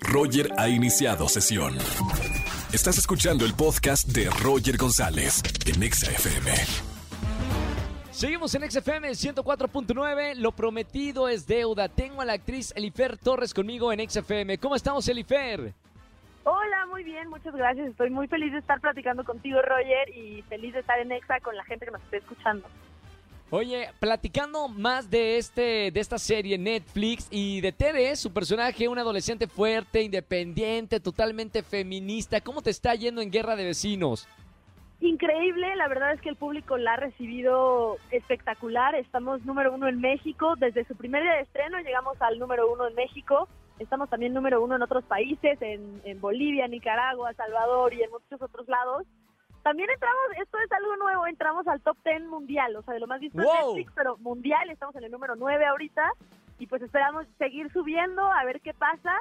Roger ha iniciado sesión. Estás escuchando el podcast de Roger González en Exa FM. Seguimos en XFM 104.9. Lo prometido es deuda. Tengo a la actriz Elifer Torres conmigo en XFM. ¿Cómo estamos, Elifer? Hola, muy bien, muchas gracias. Estoy muy feliz de estar platicando contigo, Roger, y feliz de estar en Exa con la gente que nos esté escuchando. Oye, platicando más de este de esta serie Netflix y de Tere, su personaje, un adolescente fuerte, independiente, totalmente feminista. ¿Cómo te está yendo en Guerra de Vecinos? Increíble, la verdad es que el público la ha recibido espectacular. Estamos número uno en México. Desde su primer día de estreno llegamos al número uno en México. Estamos también número uno en otros países, en, en Bolivia, Nicaragua, Salvador y en muchos otros lados. También entramos, esto es algo nuevo, entramos al top 10 mundial, o sea, de lo más visto en Wow. Netflix, pero mundial, estamos en el número 9 ahorita y pues esperamos seguir subiendo a ver qué pasa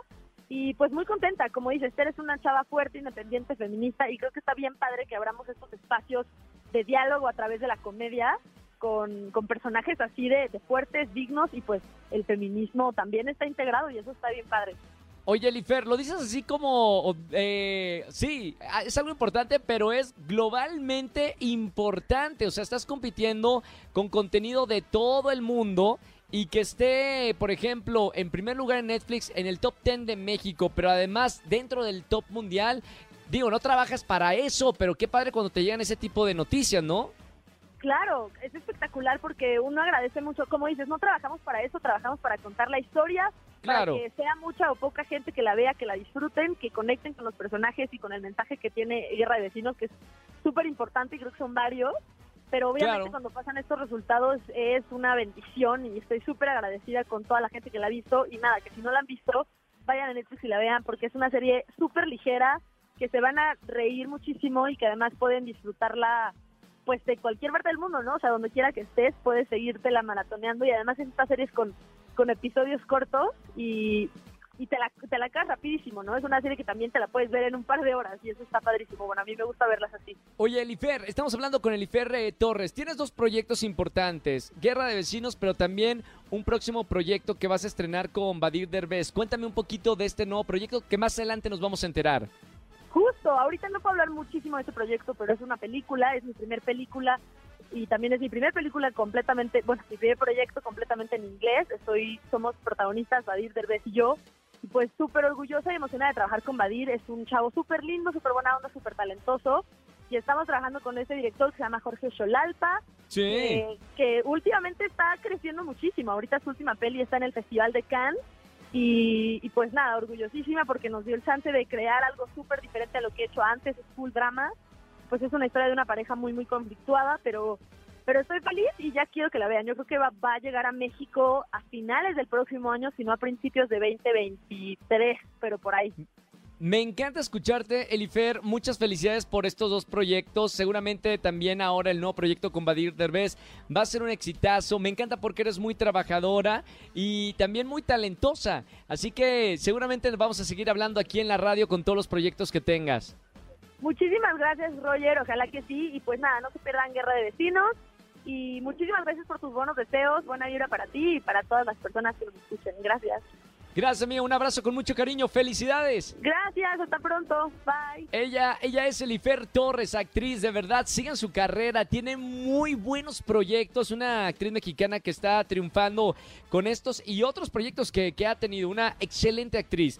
y pues muy contenta, como dices, Tere es una chava fuerte, independiente, feminista y creo que está bien padre que abramos estos espacios de diálogo a través de la comedia con, con personajes así de, de fuertes, dignos y pues el feminismo también está integrado y eso está bien padre. Oye, Elifer, lo dices así como, eh, sí, ah, es algo importante, pero es globalmente importante. O sea, estás compitiendo con contenido de todo el mundo y que esté, por ejemplo, en primer lugar en Netflix, en el top 10 de México, pero además dentro del top mundial. Digo, no trabajas para eso, pero qué padre cuando te llegan ese tipo de noticias, ¿no? Claro, es espectacular porque uno agradece mucho, como dices, no trabajamos para eso, trabajamos para contar la historia, Claro. para que sea mucha o poca gente que la vea, que la disfruten, que conecten con los personajes y con el mensaje que tiene Guerra de Vecinos, que es súper importante y creo que son varios. Pero obviamente Claro. cuando pasan estos resultados es una bendición y estoy súper agradecida con toda la gente que la ha visto. Y nada, que si no la han visto, vayan a Netflix y la vean porque es una serie súper ligera, que se van a reír muchísimo y que además pueden disfrutarla pues de cualquier parte del mundo, ¿no? O sea, donde quiera que estés, puedes seguirte la maratoneando y además esta serie es con, con episodios cortos y, y te la, te la acabas rapidísimo, ¿no? Es una serie que también te la puedes ver en un par de horas y eso está padrísimo. Bueno, a mí me gusta verlas así. Oye, Elifer, estamos hablando con Elifer eh, Torres. Tienes dos proyectos importantes, Guerra de Vecinos, pero también un próximo proyecto que vas a estrenar con Badir Derbez. Cuéntame un poquito de este nuevo proyecto que más adelante nos vamos a enterar. Justo, ahorita no puedo hablar muchísimo de este proyecto, pero es una película, es mi primer película y también es mi primer película completamente, bueno, mi primer proyecto completamente en inglés. Estoy, somos protagonistas, Badir Derbez y yo. Y pues súper orgullosa y emocionada de trabajar con Badir. Es un chavo súper lindo, súper buena onda, súper talentoso. Y estamos trabajando con este director que se llama Jorge Xolalpa, Sí. eh, que últimamente está creciendo muchísimo. Ahorita su última peli está en el Festival de Cannes. Y, y pues nada, orgullosísima porque nos dio el chance de crear algo súper diferente a lo que he hecho antes, es full drama. Pues es una historia de una pareja muy, muy conflictuada, pero, pero estoy feliz y ya quiero que la vean. Yo creo que va, va a llegar a México a finales del próximo año, si no a principios de 2023, pero por ahí. Me encanta escucharte, Elifer. Muchas felicidades por estos dos proyectos. Seguramente también ahora el nuevo proyecto con Badir Derbez va a ser un exitazo. Me encanta porque eres muy trabajadora y también muy talentosa. Así que seguramente vamos a seguir hablando aquí en la radio con todos los proyectos que tengas. Muchísimas gracias, Roger. Ojalá que sí. Y pues nada, no se pierdan Guerra de Vecinos. Y muchísimas gracias por tus buenos deseos. Buena vibra para ti y para todas las personas que nos escuchen. Gracias. Gracias, amigo. Un abrazo con mucho cariño. Felicidades. Gracias. Hasta pronto. Bye. Ella, ella es Elifer Torres, actriz, de verdad, sigan su carrera, tiene muy buenos proyectos, una actriz mexicana que está triunfando con estos y otros proyectos que, que ha tenido, una excelente actriz.